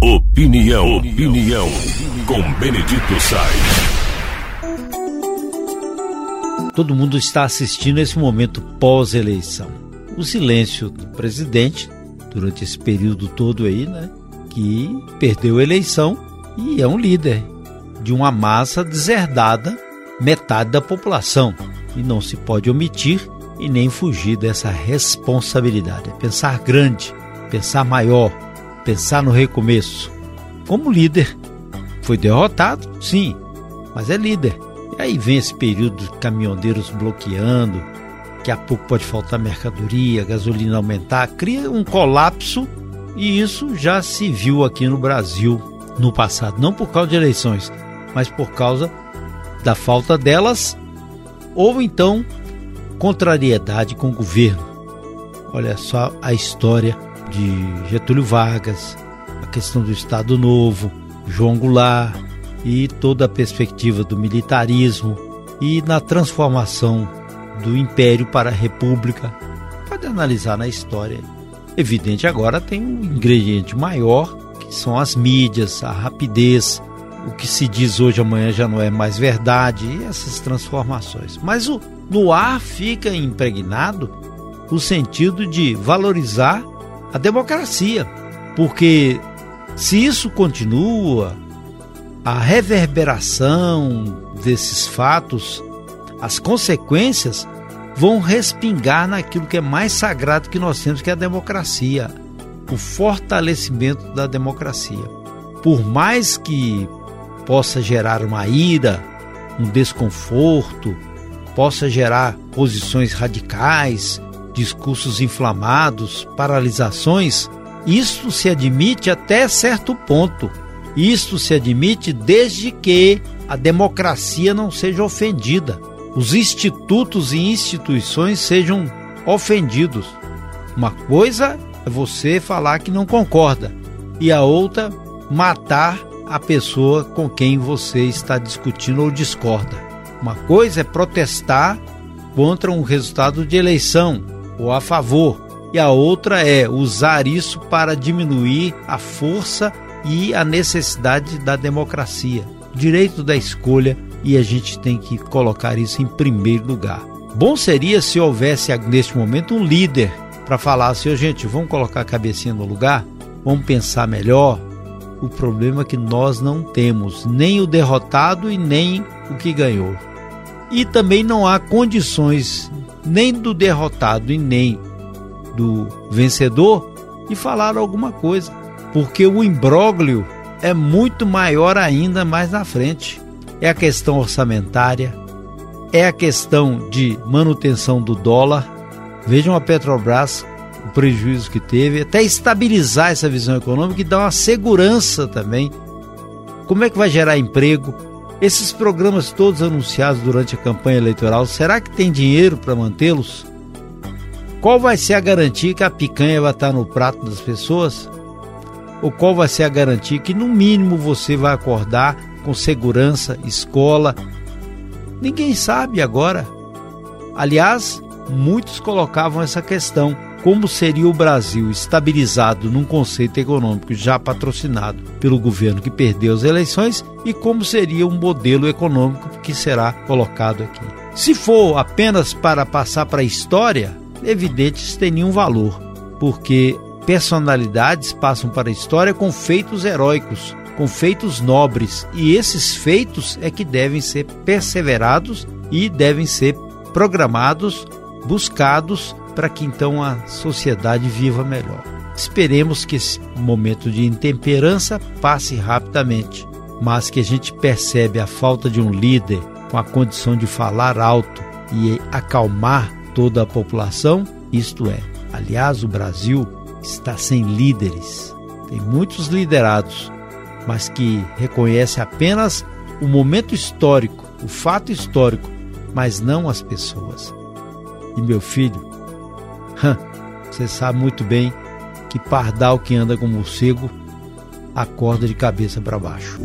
Opinião, opinião, com Benedito Sainz. Todo mundo está assistindo esse momento pós-eleição. O silêncio do presidente durante esse período todo aí, né? Que perdeu a eleição e é um líder de uma massa deserdada, metade da população. E não se pode omitir e nem fugir dessa responsabilidade. É pensar grande, pensar maior, pensar no recomeço. Como líder, foi derrotado, sim, mas é líder. E aí vem esse período de caminhoneiros bloqueando, que a pouco pode faltar mercadoria, gasolina aumentar, cria um colapso e isso já se viu aqui no Brasil no passado, não por causa de eleições, mas por causa da falta delas ou então contrariedade com o governo. Olha só a história de Getúlio Vargas, a questão do Estado Novo, João Goulart e toda a perspectiva do militarismo e na transformação do Império para a República. Pode analisar na história. Evidente, agora tem um ingrediente maior, que são as mídias, a rapidez, o que se diz hoje amanhã já não é mais verdade, e essas transformações. Mas o, no ar fica impregnado o sentido de valorizar a democracia, porque se isso continua, a reverberação desses fatos, as consequências vão respingar naquilo que é mais sagrado que nós temos, que é a democracia, o fortalecimento da democracia. Por mais que possa gerar uma ira, um desconforto, possa gerar posições radicais, discursos inflamados, paralisações, isto se admite até certo ponto. Isto se admite desde que a democracia não seja ofendida, os institutos e instituições sejam ofendidos. Uma coisa é você falar que não concorda, e a outra, matar a pessoa com quem você está discutindo ou discorda. Uma coisa é protestar contra um resultado de eleição ou a favor, e a outra é usar isso para diminuir a força e a necessidade da democracia, direito da escolha, e a gente tem que colocar isso em primeiro lugar. Bom seria se houvesse neste momento um líder para falar assim, oh, gente, vamos colocar a cabecinha no lugar, vamos pensar melhor, o problema é que nós não temos nem o derrotado e nem o que ganhou. E também não há condições nem do derrotado e nem do vencedor de falar alguma coisa, porque o imbróglio é muito maior ainda mais na frente. É a questão orçamentária, é a questão de manutenção do dólar. Vejam a Petrobras o prejuízo que teve, até estabilizar essa visão econômica e dar uma segurança também. Como é que vai gerar emprego? Esses programas todos anunciados durante a campanha eleitoral, será que tem dinheiro para mantê-los? Qual vai ser a garantia que a picanha vai estar no prato das pessoas? Ou qual vai ser a garantia que, no mínimo, você vai acordar com segurança, escola? Ninguém sabe agora. Aliás, muitos colocavam essa questão como seria o Brasil estabilizado num conceito econômico já patrocinado pelo governo que perdeu as eleições e como seria um modelo econômico que será colocado aqui. Se for apenas para passar para a história, evidente isso tem nenhum valor, porque personalidades passam para a história com feitos heróicos, com feitos nobres, e esses feitos é que devem ser perseverados e devem ser programados, buscados para que então a sociedade viva melhor. Esperemos que esse momento de intemperança passe rapidamente, mas que a gente percebe a falta de um líder com a condição de falar alto e acalmar toda a população, isto é, aliás, o Brasil está sem líderes. Tem muitos liderados, mas que reconhece apenas o momento histórico, o fato histórico, mas não as pessoas. E meu filho, você sabe muito bem que pardal que anda com morcego acorda de cabeça para baixo.